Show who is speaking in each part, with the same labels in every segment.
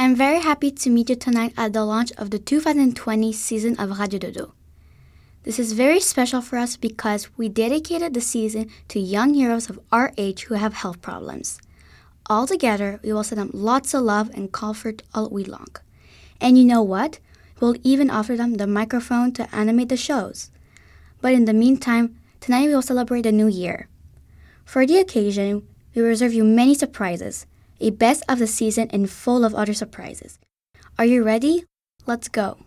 Speaker 1: I'm very happy to meet you tonight at the launch of the 2020 season of Radio Dodo. This is very special for us because we dedicated the season to young heroes of our age who have health problems. All together, we will send them lots of love and comfort all week long. And you know what? We'll even offer them the microphone to animate the shows. But in the meantime, tonight we will celebrate the new year. For the occasion, we reserve you many surprises, a best of the season and full of other surprises. Are you ready? Let's go.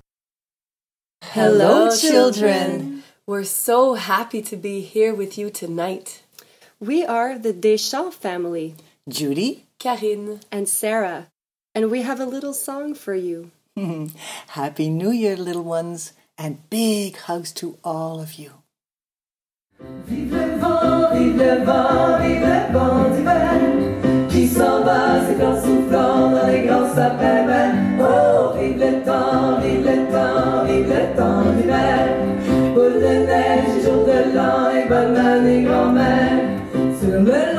Speaker 2: Hello, children. We're so happy to be here with you tonight.
Speaker 3: We are the Deschamps family,
Speaker 4: Judy,
Speaker 2: Karine,
Speaker 3: and Sarah, and we have a little song for you.
Speaker 4: Happy New Year, little ones, and big hugs to all of you.
Speaker 5: Vive le vent, vive le vent, vive le vent d'hiver Qui s'en va, ses grands soufflants dans les grands sapins verts Oh, vive le temps, vive le temps, vive le temps d'hiver Boule de neige, et jour de l'an et bonne année grand-mère. Sur le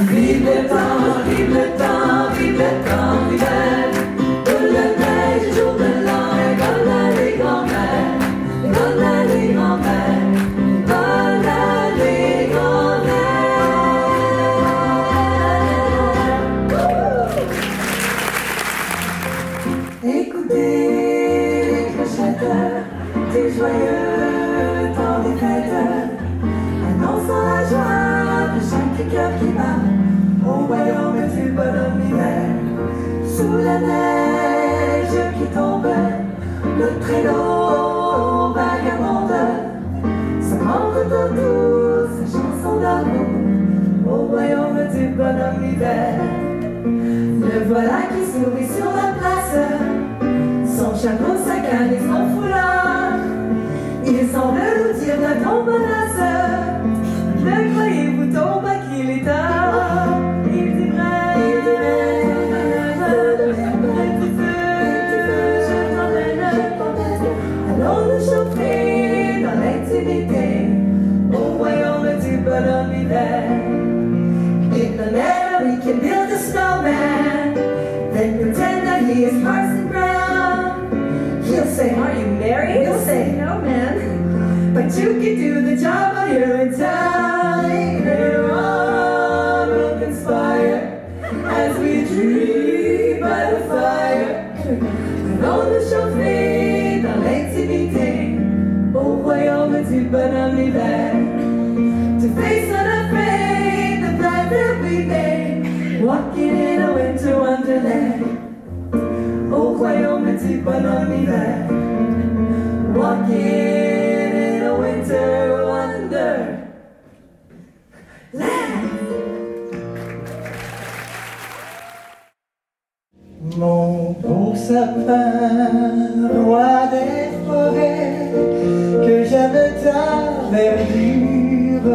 Speaker 5: vive le temps, vive le temps, vive le temps. Que le cœur qui bat au royaume du bonhomme hiver. Sous la neige qui tombe, le traîneau vagabonde, se rentre doux sa chanson d'amour au royaume du bonhomme hiver. Le voilà qui sourit sur la place, son chapeau, sa canne et son foulard. Il semble nous dire de ton me back. Walking in a winter wonder.
Speaker 6: Mon beau sapin, roi des forêts Que j'aime ta verdure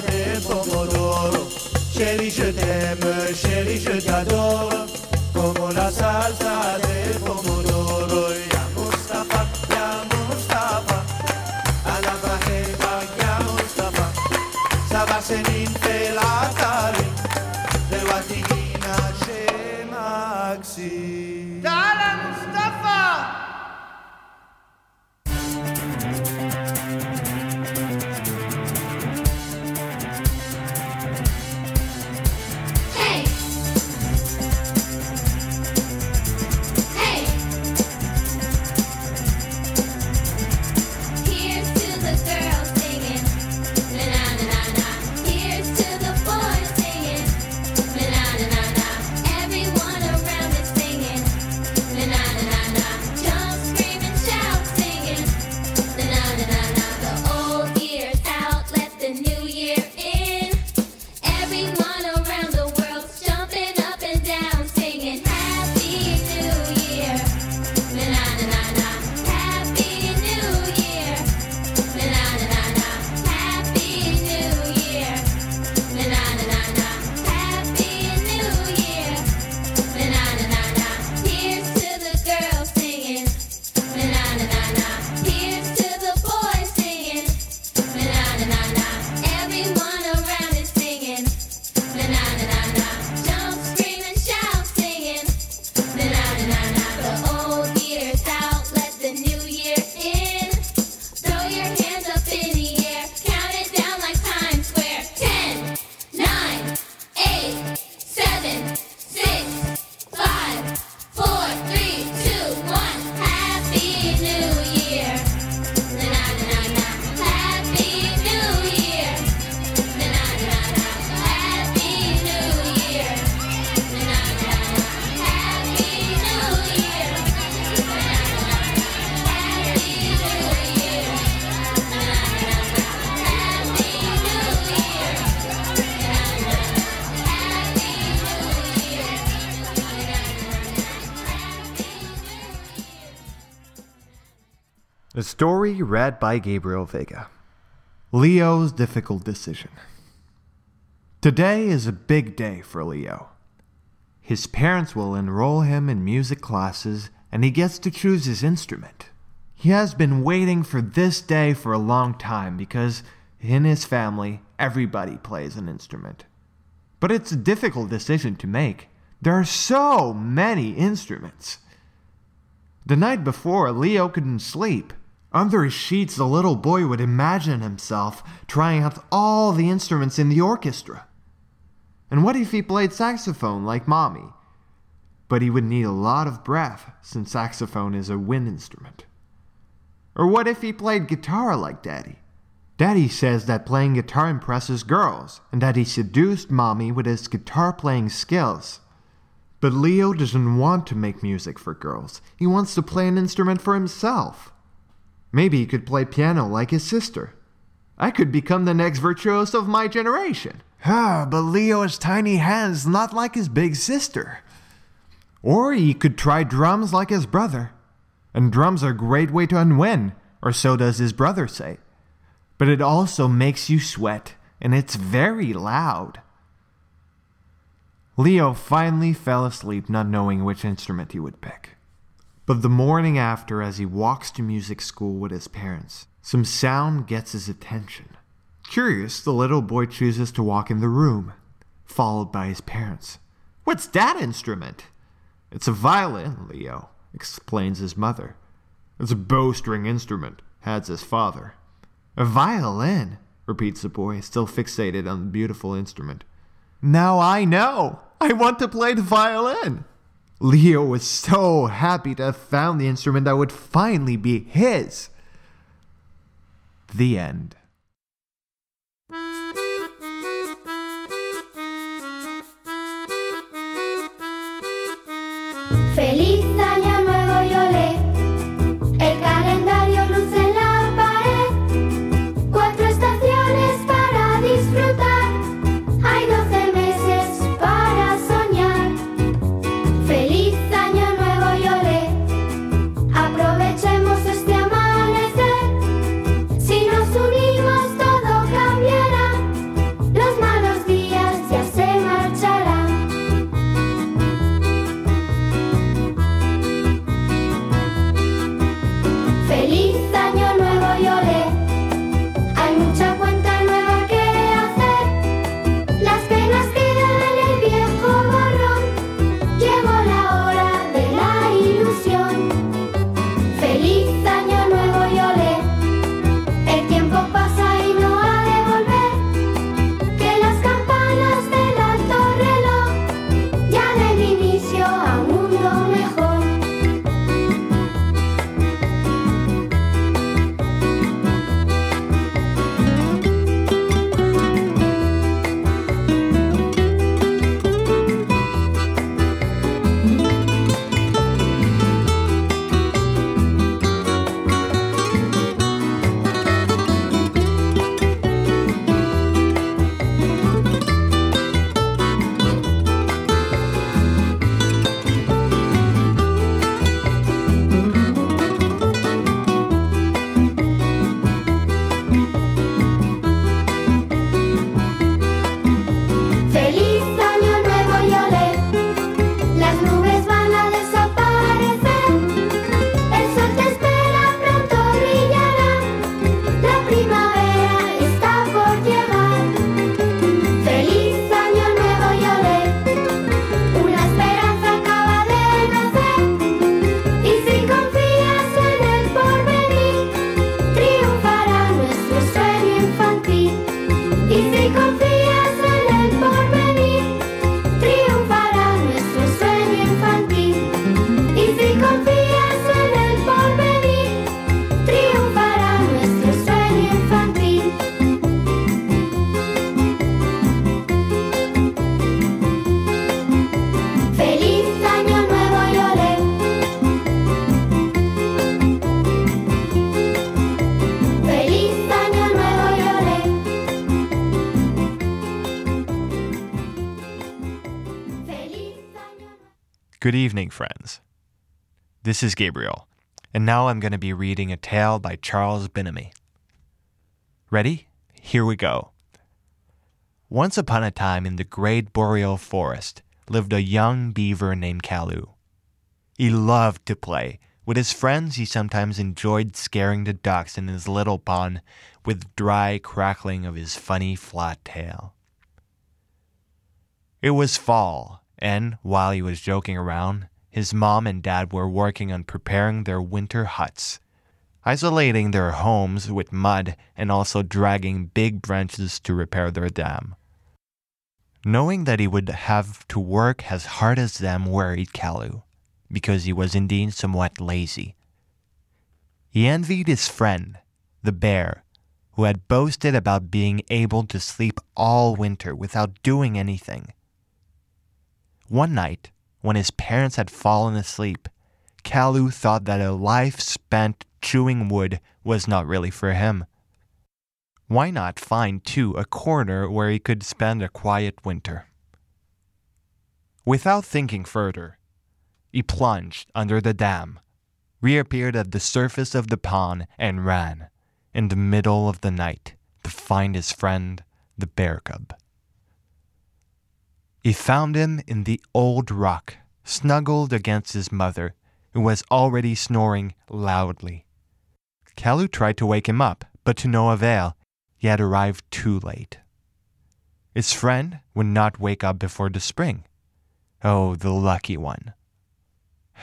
Speaker 7: des pomodoro. Chérie, je t'aime, chérie, je t'adore, comme la salsa des pomodoro. Ya Mustafa, ya Mustafa, a la bajeba, ya Mustafa, Sabasenin Felatari,
Speaker 8: story read by Gabriel Vega. Leo's difficult decision. Today is a big day for Leo. His parents will enroll him in music classes and he gets to choose his instrument. He has been waiting for this day for a long time because in his family, everybody plays an instrument. But it's a difficult decision to make. There are so many instruments. The night before, Leo couldn't sleep. Under his sheets, the little boy would imagine himself trying out all the instruments in the orchestra. And what if he played saxophone like Mommy? But he would need a lot of breath, since saxophone is a wind instrument. Or what if he played guitar like Daddy? Daddy says that playing guitar impresses girls, and that he seduced Mommy with his guitar playing skills. But Leo doesn't want to make music for girls. He wants to play an instrument for himself. Maybe he could play piano like his sister. I could become the next virtuoso of my generation. Ah, but Leo's tiny hands, not like his big sister. Or he could try drums like his brother. And drums are a great way to unwin, or so does his brother say. But it also makes you sweat, and it's very loud. Leo finally fell asleep, not knowing which instrument he would pick. But the morning after, as he walks to music school with his parents, some sound gets his attention. Curious, the little boy chooses to walk in the room, followed by his parents. What's that instrument? It's a violin, Leo, explains his mother. It's a bowstring instrument, adds his father. A violin, repeats the boy, still fixated on the beautiful instrument. Now I know! I want to play the violin! Leo was so happy to have found the instrument that would finally be his. The end. Friends. This is Gabriel, and now I'm going to be reading a tale by Charles Binnamy. Ready? Here we go. Once upon a time in the great boreal forest lived a young beaver named Kalu. He loved to play. With his friends, he sometimes enjoyed scaring the ducks in his little pond with dry crackling of his funny flat tail. It was fall, and while he was joking around, his mom and dad were working on preparing their winter huts, isolating their homes with mud and also dragging big branches to repair their dam. Knowing that he would have to work as hard as them worried Kalu, because he was indeed somewhat lazy. He envied his friend, the bear, who had boasted about being able to sleep all winter without doing anything. One night, when his parents had fallen asleep, Kalu thought that a life spent chewing wood was not really for him. Why not find, too, a corner where he could spend a quiet winter? Without thinking further, he plunged under the dam, reappeared at the surface of the pond, and ran, in the middle of the night, to find his friend, the bear cub. He found him in the old rock, snuggled against his mother, who was already snoring loudly. Kalu tried to wake him up, but to no avail. He had arrived too late. His friend would not wake up before the spring. Oh, the lucky one.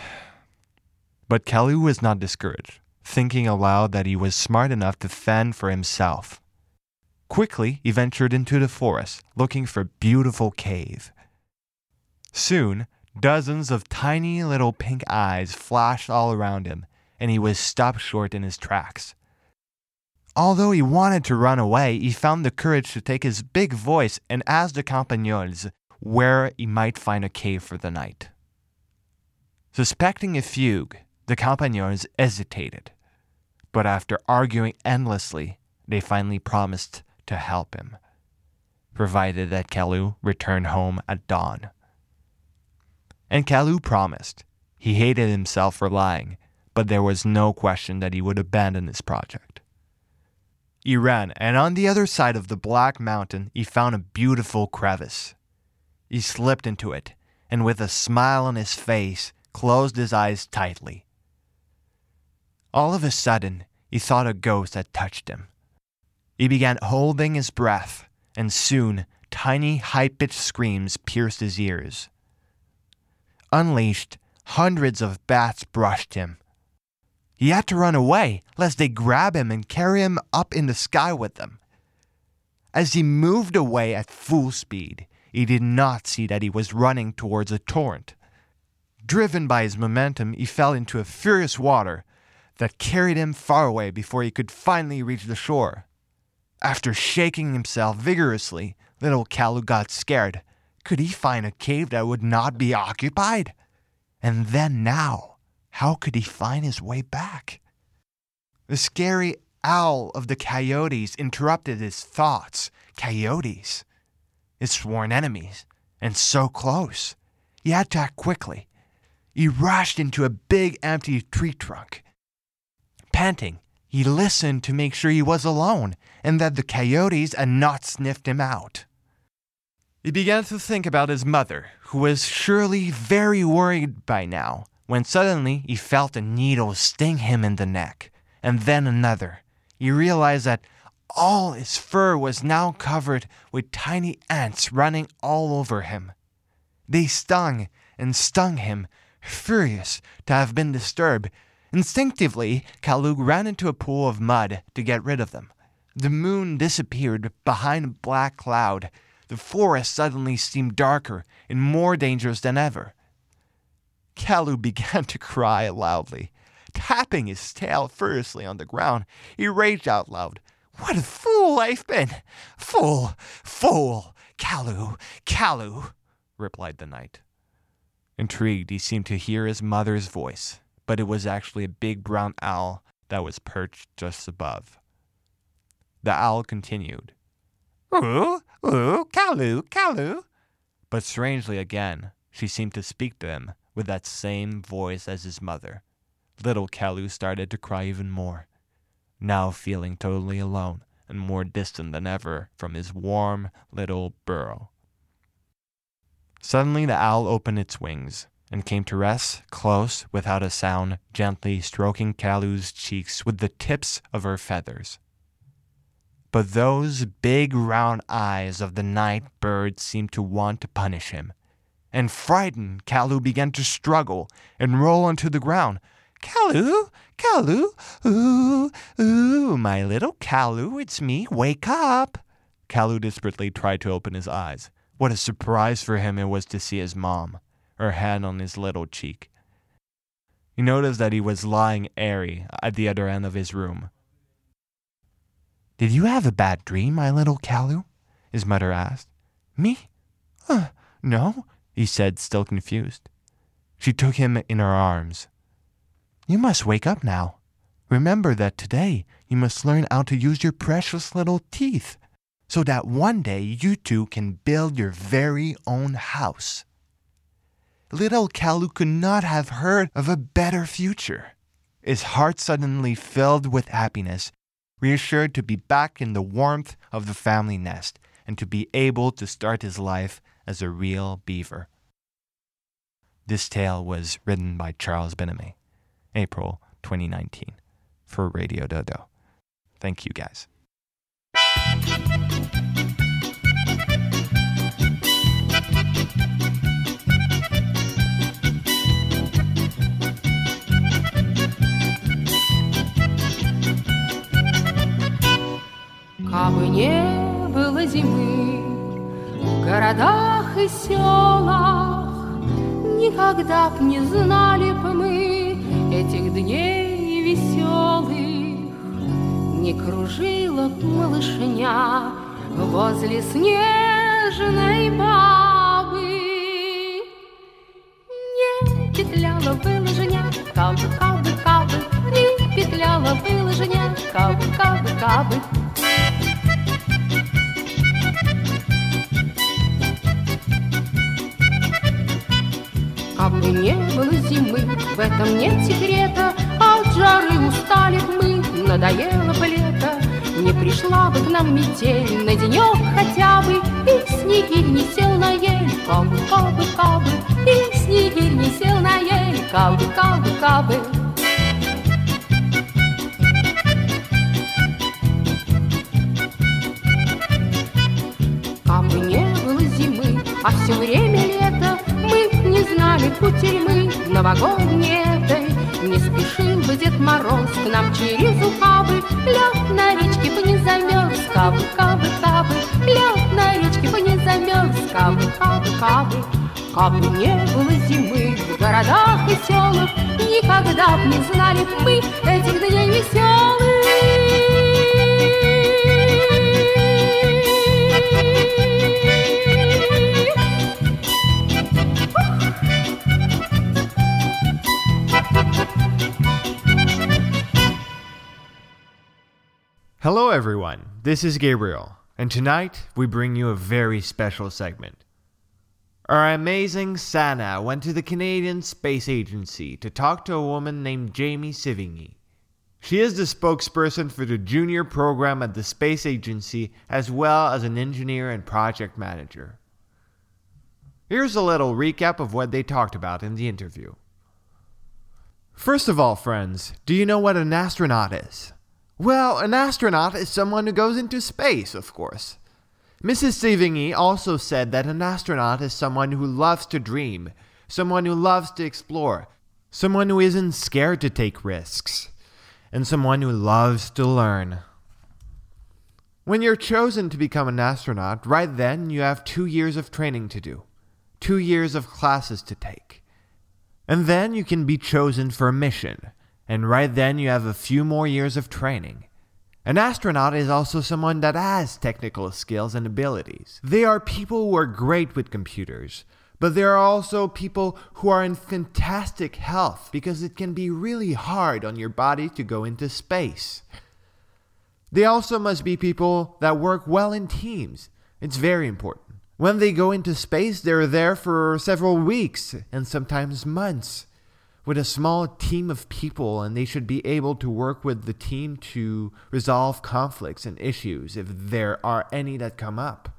Speaker 8: But Kalu was not discouraged, thinking aloud that he was smart enough to fend for himself. Quickly, he ventured into the forest, looking for a beautiful cave. Soon, dozens of tiny little pink eyes flashed all around him, and he was stopped short in his tracks. Although he wanted to run away, he found the courage to take his big voice and ask the Campagnols where he might find a cave for the night. Suspecting a fugue, the Campagnols hesitated, but after arguing endlessly, they finally promised to help him, provided that Kalu returned home at dawn. And Kalu promised. He hated himself for lying, but there was no question that he would abandon his project. He ran, and on the other side of the black mountain, he found a beautiful crevice. He slipped into it, and with a smile on his face, closed his eyes tightly. All of a sudden, he thought a ghost had touched him. He began holding his breath, and soon tiny, high pitched screams pierced his ears. Unleashed, hundreds of bats brushed him. He had to run away, lest they grab him and carry him up in the sky with them. As he moved away at full speed, he did not see that he was running towards a torrent. Driven by his momentum, he fell into a furious water that carried him far away before he could finally reach the shore. After shaking himself vigorously, little Kalu got scared. Could he find a cave that would not be occupied? And then now, how could he find his way back? The scary owl of the coyotes interrupted his thoughts. Coyotes, his sworn enemies, and so close. He had to act quickly. He rushed into a big empty tree trunk. Panting, he listened to make sure he was alone and that the coyotes had not sniffed him out. He began to think about his mother, who was surely very worried by now, when suddenly he felt a needle sting him in the neck, and then another. He realized that all his fur was now covered with tiny ants running all over him. They stung and stung him, furious to have been disturbed. Instinctively, Kalu ran into a pool of mud to get rid of them. The moon disappeared behind a black cloud. The forest suddenly seemed darker and more dangerous than ever. Kalu began to cry loudly. Tapping his tail furiously on the ground, he raged out loud. What a fool I've been! Fool! Fool! Kalu! Kalu! replied the night. Intrigued, he seemed to hear his mother's voice, but it was actually a big brown owl that was perched just above. The owl continued. Ooh, ooh, Kalu, Kalu. But strangely again, she seemed to speak to him with that same voice as his mother, little Kalu started to cry even more, now feeling totally alone and more distant than ever from his warm little burrow. Suddenly the owl opened its wings and came to rest close without a sound, gently stroking Kalu's cheeks with the tips of her feathers. But those big round eyes of the night bird seemed to want to punish him. And frightened, Kalu began to struggle and roll onto the ground. Kalu, Kalu, ooh, ooh, my little Kalu, it's me, wake up. Kalu desperately tried to open his eyes. What a surprise for him it was to see his mom, her hand on his little cheek. He noticed that he was lying airy at the other end of his room. Did you have a bad dream, my little Kalu? His mother asked. Me? Uh, no, he said, still confused. She took him in her arms. You must wake up now. Remember that today you must learn how to use your precious little teeth so that one day you two can build your very own house. Little Kalu could not have heard of a better future. His heart suddenly filled with happiness, reassured to be back in the warmth of the family nest and to be able to start his life as a real beaver. This tale was written by Charles Bename, April 2019, for Radio Dodo. Thank you guys.
Speaker 9: Кабы не было зимы в городах и селах, Никогда б не знали б мы этих дней веселых. Не кружила б малышня возле снежной бабы. Не петляла бы лыжня, кабы, кабы, кабы, Не петляла бы лыжня, кабы, кабы, кабы. Кабы не было зимы, в этом нет секрета, От жары устали мы, надоело бы лето, Не пришла бы к нам метель на денек хотя бы, И снегирь не сел на ель, кабы, кабы, кабы, И снегирь не сел на ель, кабы, кабы, кабы. Кабы а все время Не знали кутерьмы новогодней этой. Не спешил бы Дед Мороз к нам через ухабы, Лед на речке бы не замерз, кабы, кабы, кабы, Лед на речке бы не замерз, кабы, кабы, кабы. Кабы не было зимы в городах и селах, Никогда б не знали мы этих дней веселых.
Speaker 8: Hello, everyone. This is Gabriel, and tonight we bring you a very special segment. Our amazing Sana went to the Canadian Space Agency to talk to a woman named Jamie Sivigny. She is the spokesperson for the junior program at the Space Agency as well as an engineer and project manager. Here's a little recap of what they talked about in the interview. First of all, friends, do you know what an astronaut is? Well, an astronaut is someone who goes into space, of course. Mrs. Sevigny also said that an astronaut is someone who loves to dream, someone who loves to explore, someone who isn't scared to take risks, and someone who loves to learn. When you're chosen to become an astronaut, right then you have two years of training to do, two years of classes to take. And then you can be chosen for a mission, and right then you have a few more years of training. An astronaut is also someone that has technical skills and abilities. They are people who are great with computers, but there are also people who are in fantastic health because it can be really hard on your body to go into space. They also must be people that work well in teams. It's very important. When they go into space, they're there for several weeks and sometimes months with a small team of people, and they should be able to work with the team to resolve conflicts and issues if there are any that come up.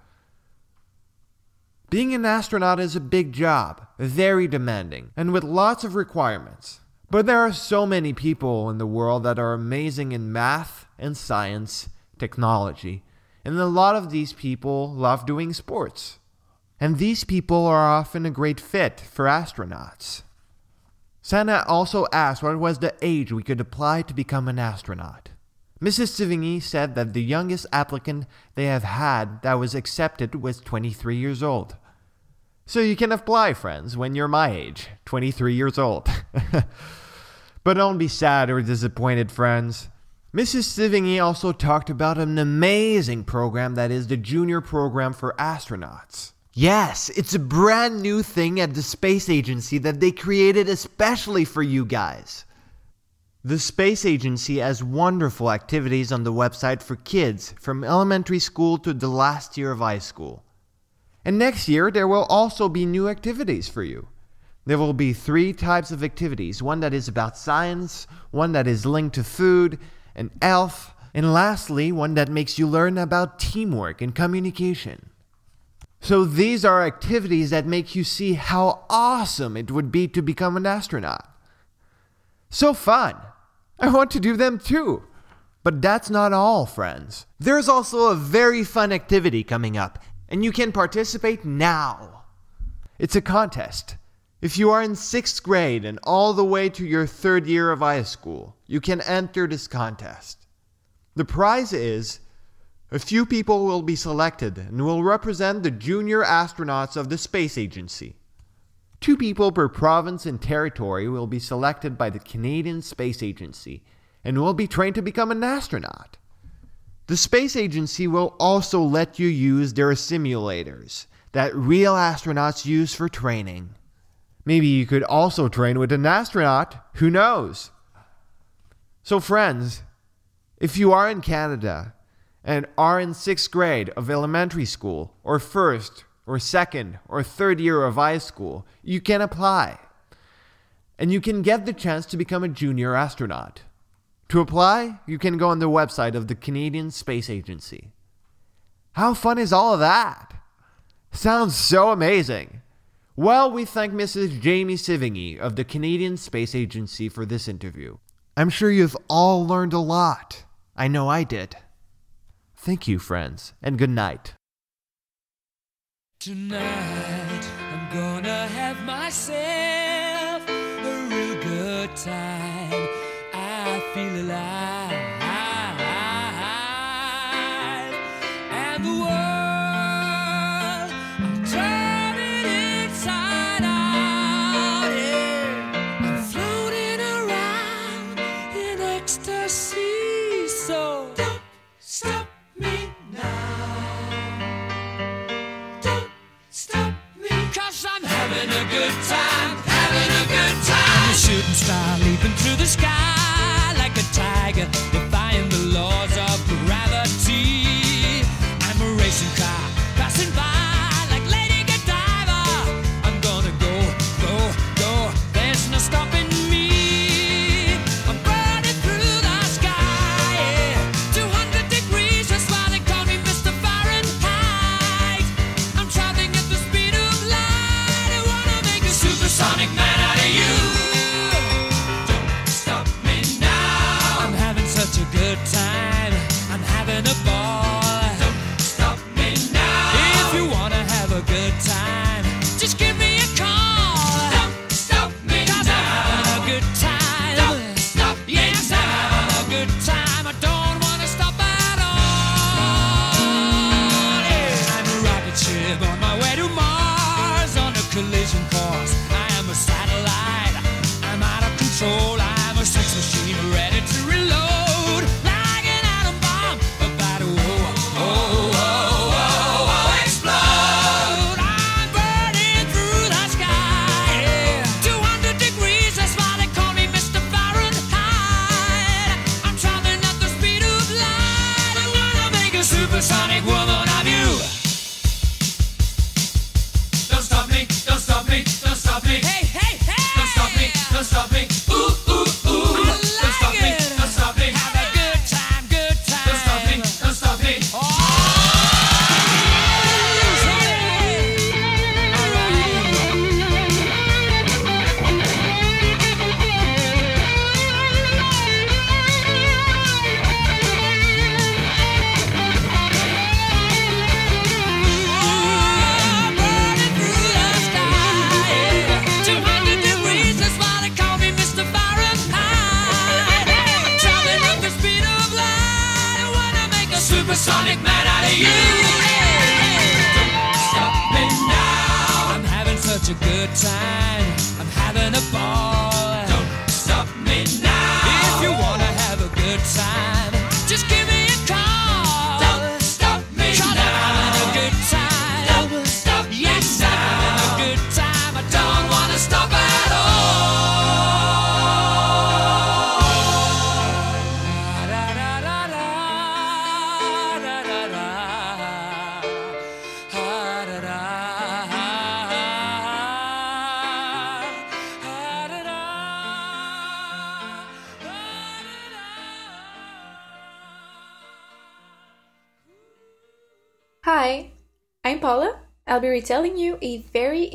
Speaker 8: Being an astronaut is a big job, very demanding, and with lots of requirements. But there are so many people in the world that are amazing in math and science, technology, and a lot of these people love doing sports. And these people are often a great fit for astronauts. Sana also asked what was the age we could apply to become an astronaut. Mrs. Sivigny said that the youngest applicant they have had that was accepted was 23 years old. So you can apply, friends, when you're my age, 23 years old. but don't be sad or disappointed, friends. Mrs. Sivigny also talked about an amazing program that is the junior program for astronauts. Yes, it's a brand new thing at the space agency that they created especially for you guys. The space agency has wonderful activities on the website for kids from elementary school to the last year of high school. And next year, there will also be new activities for you. There will be three types of activities one that is about science, one that is linked to food and health, and lastly, one that makes you learn about teamwork and communication. So these are activities that make you see how awesome it would be to become an astronaut. So fun! I want to do them too. But that's not all, friends. There's also a very fun activity coming up, and you can participate now. It's a contest. If you are in sixth grade and all the way to your third year of high school, you can enter this contest. The prize is a few people will be selected and will represent the junior astronauts of the space agency. Two people per province and territory will be selected by the Canadian Space Agency and will be trained to become an astronaut. The space agency will also let you use their simulators that real astronauts use for training. Maybe you could also train with an astronaut, who knows? So, friends, if you are in Canada and are in sixth grade of elementary school, or first, or second, or third year of high school, you can apply. And you can get the chance to become a junior astronaut. To apply, you can go on the website of the Canadian Space Agency. How fun is all of that? Sounds so amazing. Well, we thank Mrs. Jamie Sivigny of the Canadian Space Agency for this interview. I'm sure you've all learned a lot. I know I did. Thank you, friends, and good night.
Speaker 10: Tonight I'm gonna have myself a real good time. I feel alive,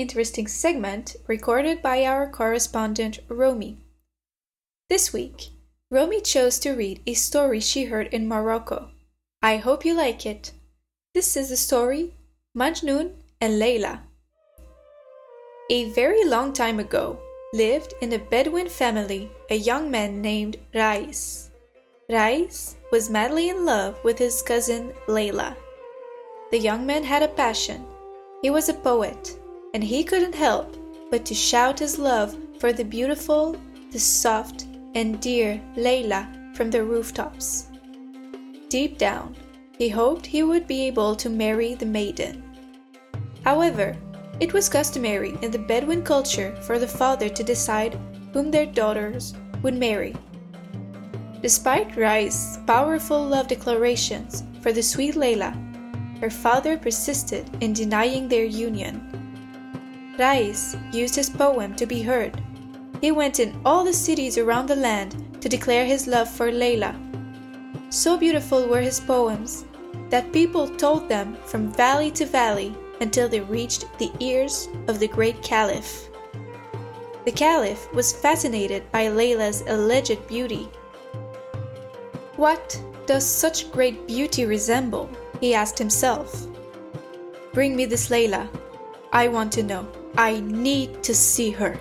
Speaker 11: interesting segment recorded by our correspondent Romy. This week, Romy chose to read a story she heard in Morocco. I hope you like it. This is the story Majnun and Layla. A very long time ago lived in a Bedouin family a young man named Rais. Rais was madly in love with his cousin Layla. The young man had a passion. He was a poet, and he couldn't help but to shout his love for the beautiful, the soft, and dear Layla from the rooftops. Deep down, he hoped he would be able to marry the maiden. However, it was customary in the Bedouin culture for the father to decide whom their daughters would marry. Despite Rai's powerful love declarations for the sweet Layla, her father persisted in denying their union. Rais used his poem to be heard. He went in all the cities around the land to declare his love for Layla. So beautiful were his poems that people told them from valley to valley until they reached the ears of the great Caliph. The Caliph was fascinated by Layla's alleged beauty. What does such great beauty resemble? he asked himself. Bring me this Layla. I want to know. I need to see her.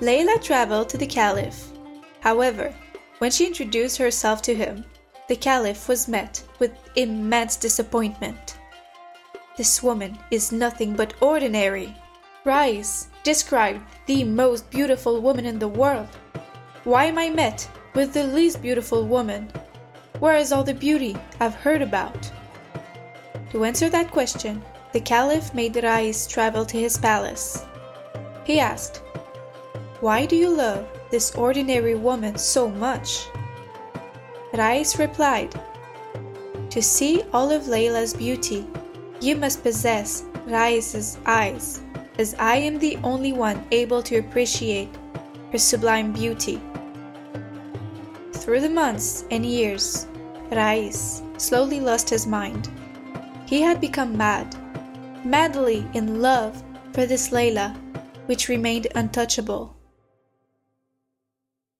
Speaker 11: Layla traveled to the Caliph. However, when she introduced herself to him, the Caliph was met with immense disappointment. This woman is nothing but ordinary. Rais described the most beautiful woman in the world. Why am I met with the least beautiful woman? Where is all the beauty I've heard about? To answer that question, the Caliph made Rais travel to his palace. He asked, Why do you love this ordinary woman so much? Rais replied, To see all of Layla's beauty, you must possess Rais's eyes, as I am the only one able to appreciate her sublime beauty. Through the months and years, Rais slowly lost his mind. He had become mad, madly in love for this Layla, which remained untouchable.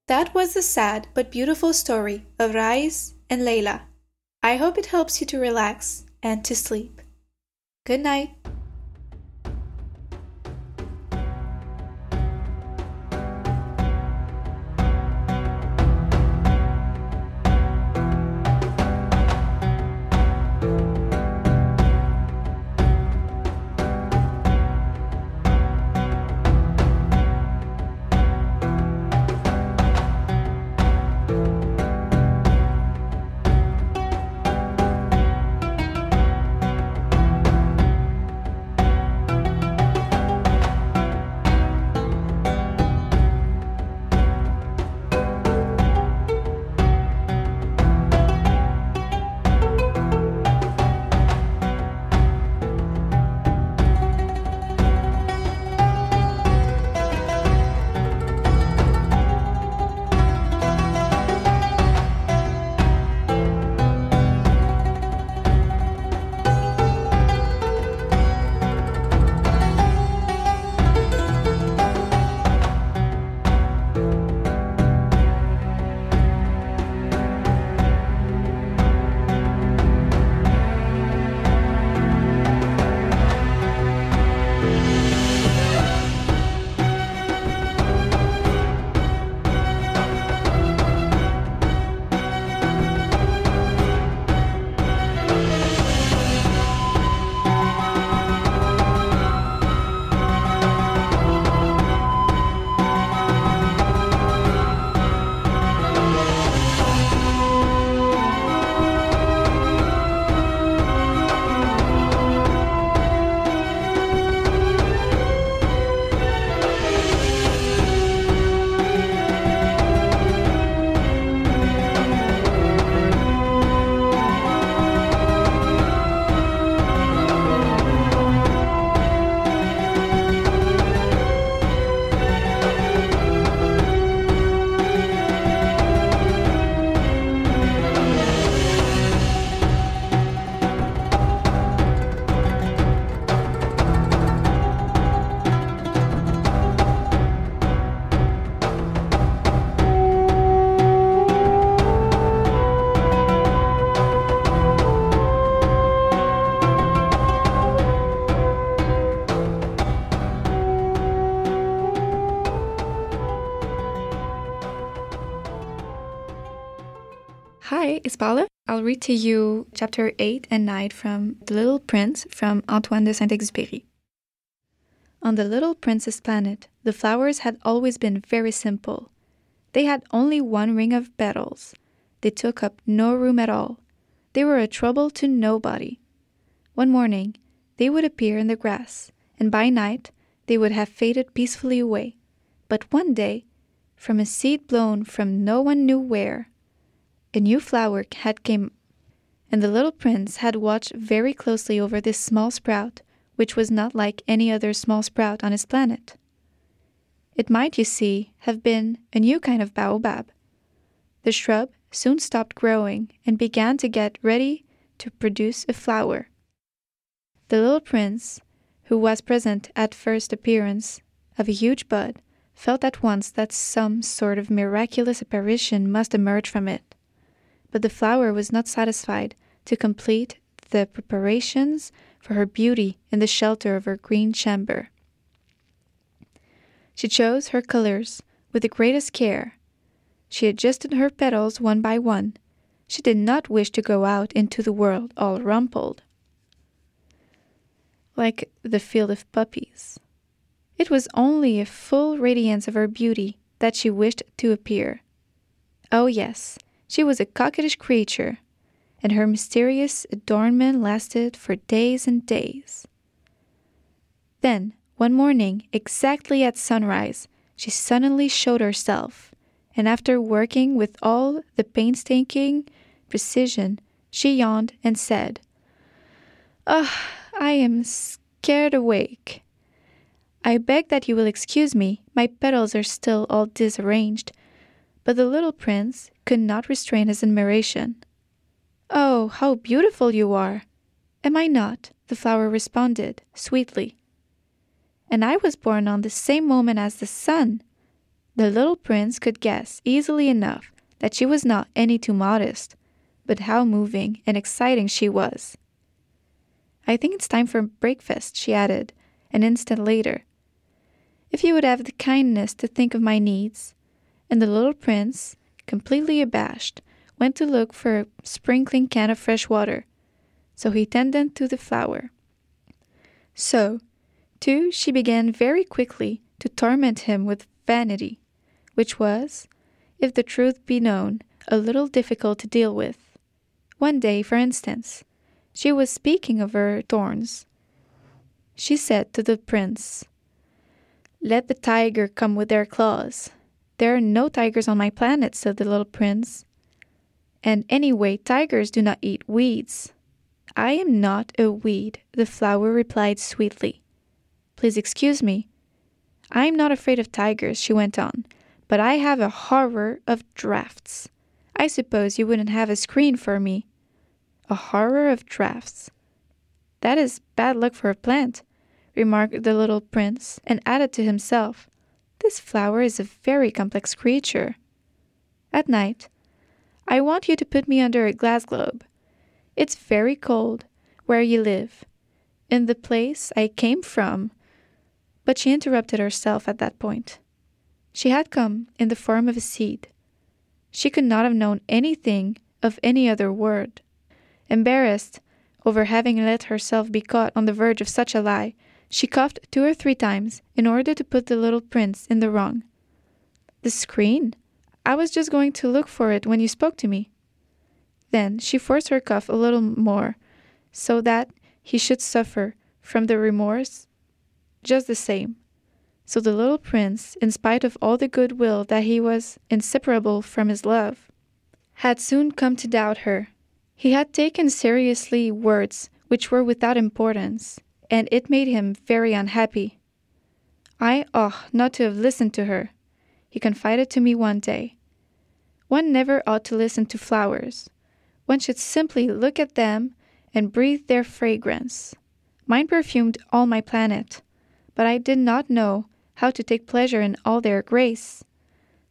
Speaker 11: That was the sad but beautiful story of Rais and Layla. I hope it helps you to relax and to sleep. Good night. Thanks, Paula. I'll read to you chapter 8 and 9 from The Little Prince from Antoine de Saint Exupéry. On the little prince's planet, the flowers had always been very simple. They had only one ring of petals. They took up no room at all. They were a trouble to nobody. One morning, they would appear in the grass, and by night, they would have faded peacefully away. But one day, from a seed blown from no one knew where, a new flower had came, and the little prince had watched very closely over this small sprout, which was not like any other small sprout on his planet. It might, you see, have been a new kind of baobab. The shrub soon stopped growing and began to get ready to produce a flower. The little prince, who was present at first appearance of a huge bud, felt at once that some sort of miraculous apparition must emerge from it. But the flower was not satisfied to complete the preparations for her beauty in the shelter of her green chamber. She chose her colors with the greatest care. She adjusted her petals one by one. She did not wish to go out into the world all rumpled, like the field of poppies. It was only a full radiance of her beauty that she wished to appear. Oh, yes, she was a coquettish creature, and her mysterious adornment lasted for days and days. Then, one morning, exactly at sunrise, she suddenly showed herself, and after working with all the painstaking precision, she yawned and said, Ah, I am scared awake. I beg that you will excuse me, my petals are still all disarranged. But the little prince could not restrain his admiration. Oh, how beautiful you are! Am I not? the flower responded, sweetly. And I was born on the same moment as the sun. The little prince could guess easily enough that she was not any too modest, but how moving and exciting she was. I think it's time for breakfast, she added, an instant later. If you would have the kindness to think of my needs. And the little prince, completely abashed, went to look for a sprinkling can of fresh water. So he tended to the flower. So, too, she began very quickly to torment him with vanity, which was, if the truth be known, a little difficult to deal with. One day, for instance, she was speaking of her thorns. She said to the prince, Let the tiger come with their claws. There are no tigers on my planet, said the little prince. And anyway, tigers do not eat weeds. I am not a weed, the flower replied sweetly. Please excuse me. I am not afraid of tigers, she went on, but I have a horror of drafts. I suppose you wouldn't have a screen for me. A horror of drafts. That is bad luck for a plant, remarked the little prince, and added to himself, This flower is a very complex creature. At night, I want you to put me under a glass globe. It's very cold where you live, in the place I came from. But she interrupted herself at that point. She had come in the form of a seed. She could not have known anything of any other word. Embarrassed over having let herself be caught on the verge of such a lie, she coughed two or three times in order to put the little prince in the wrong. The screen? I was just going to look for it when you spoke to me. Then she forced her cough a little more, so that he should suffer from the remorse just the same. So the little prince, in spite of all the good will that he was inseparable from his love, had soon come to doubt her. He had taken seriously words which were without importance, and it made him very unhappy. I ought not to have listened to her, he confided to me one day. One never ought to listen to flowers. One should simply look at them and breathe their fragrance. Mine perfumed all my planet, but I did not know how to take pleasure in all their grace.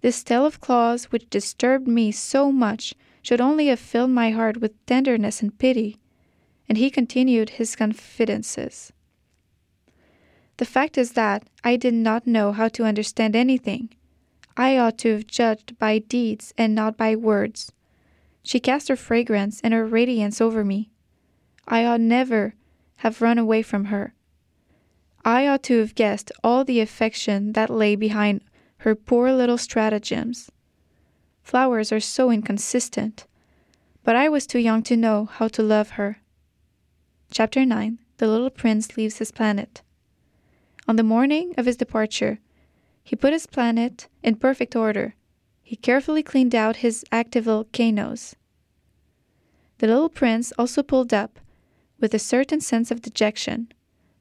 Speaker 11: This tale of claws which disturbed me so much should only have filled my heart with tenderness and pity. And he continued his confidences. The fact is that I did not know how to understand anything. I ought to have judged by deeds and not by words. She cast her fragrance and her radiance over me. I ought never have run away from her. I ought to have guessed all the affection that lay behind her poor little stratagems. Flowers are so inconsistent, but I was too young to know how to love her. Chapter 9 The Little Prince Leaves His Planet. On the morning of his departure, he put his planet in perfect order. He carefully cleaned out his active volcanoes. The little prince also pulled up, with a certain sense of dejection,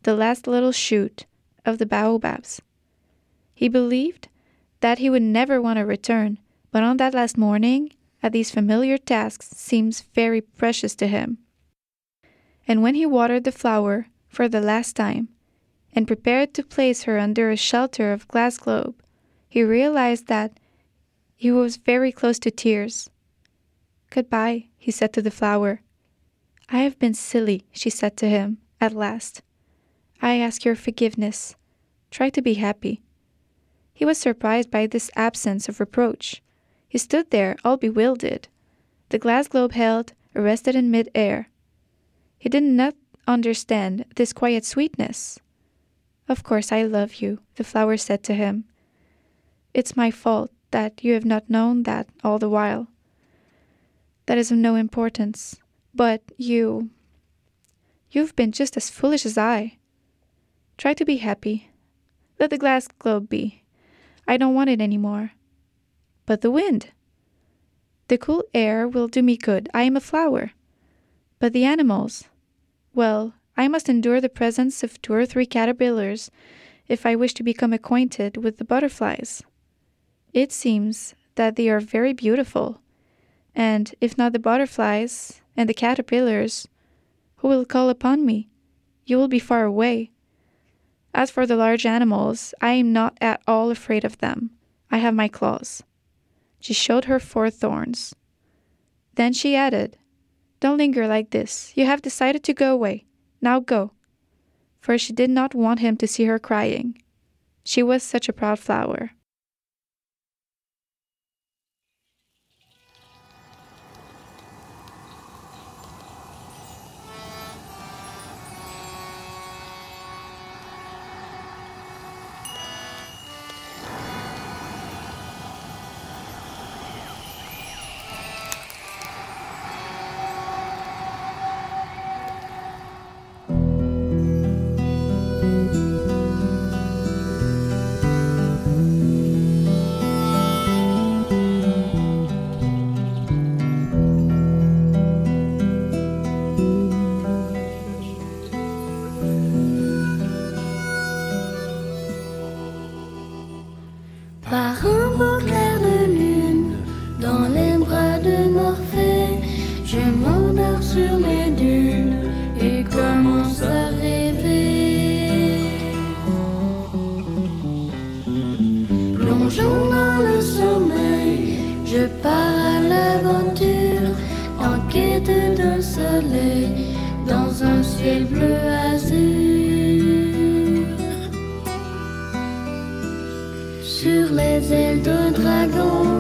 Speaker 11: the last little shoot of the baobabs. He believed that he would never want to return, but on that last morning, at these familiar tasks seems very precious to him. And when he watered the flower for the last time, and prepared to place her under a shelter of glass globe, he realized that he was very close to tears. Goodbye, he said to the flower. I have been silly, she said to him, at last. I ask your forgiveness. Try to be happy. He was surprised by this absence of reproach. He stood there, all bewildered, the glass globe held, arrested in mid air. He did not understand this quiet sweetness. Of course I love you, the flower said to him. It's my fault that you have not known that all the while. That is of no importance. But you. You've been just as foolish as I. Try to be happy. Let the glass globe be. I don't want it any more. But the wind. The cool air will do me good. I am a flower. But the animals. Well, I must endure the presence of two or three caterpillars if I wish to become acquainted with the butterflies. It seems that they are very beautiful, and if not the butterflies and the caterpillars, who will call upon me? You will be far away. As for the large animals, I am not at all afraid of them. I have my claws. She showed her four thorns. Then she added, Don't linger like this. You have decided to go away. Now go. For she did not want him to see her crying. She was such a proud flower.
Speaker 12: Je pars à l'aventure, en quête d'un soleil, dans un ciel bleu azur. Sur les ailes d'un dragon,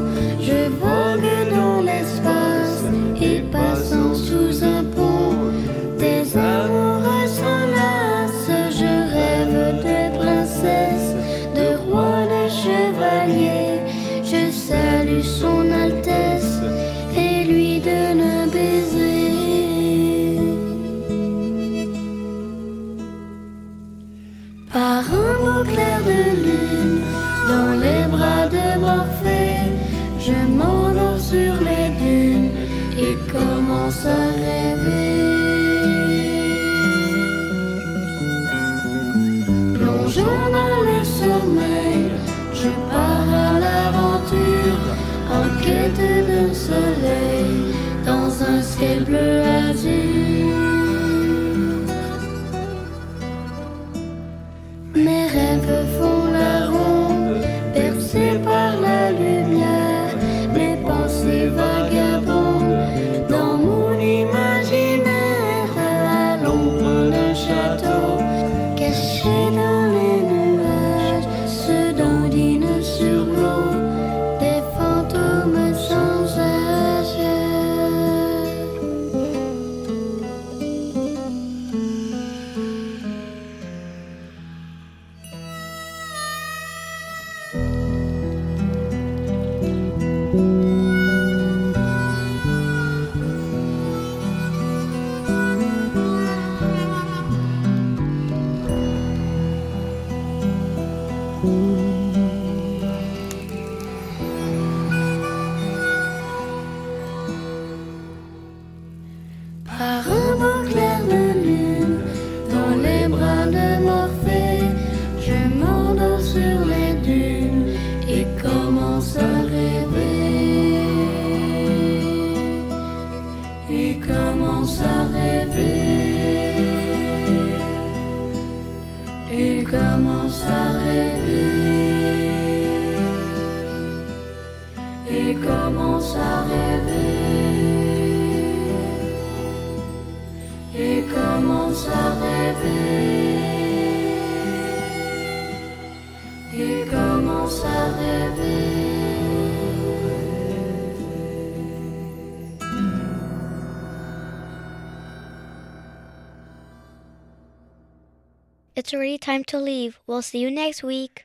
Speaker 1: It's already time to leave. We'll see you next week.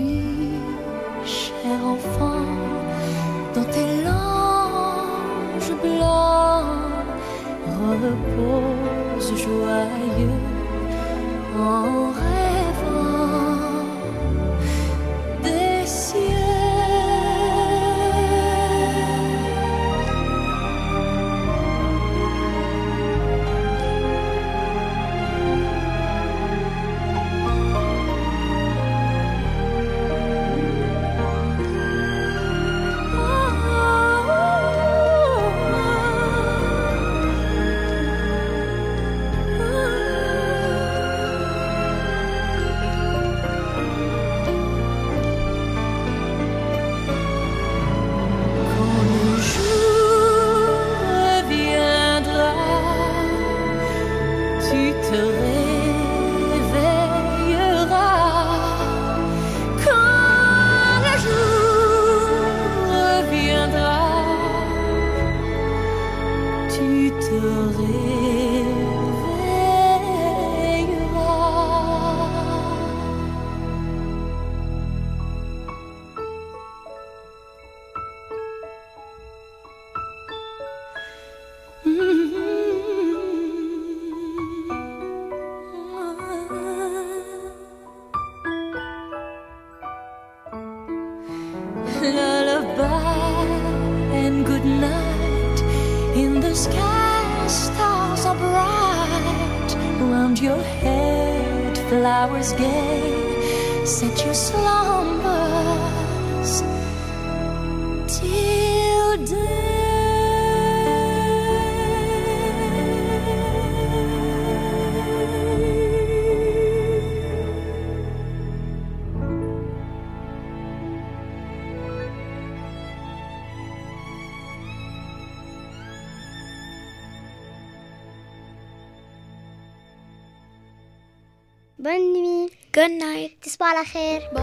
Speaker 13: خير.
Speaker 1: Bon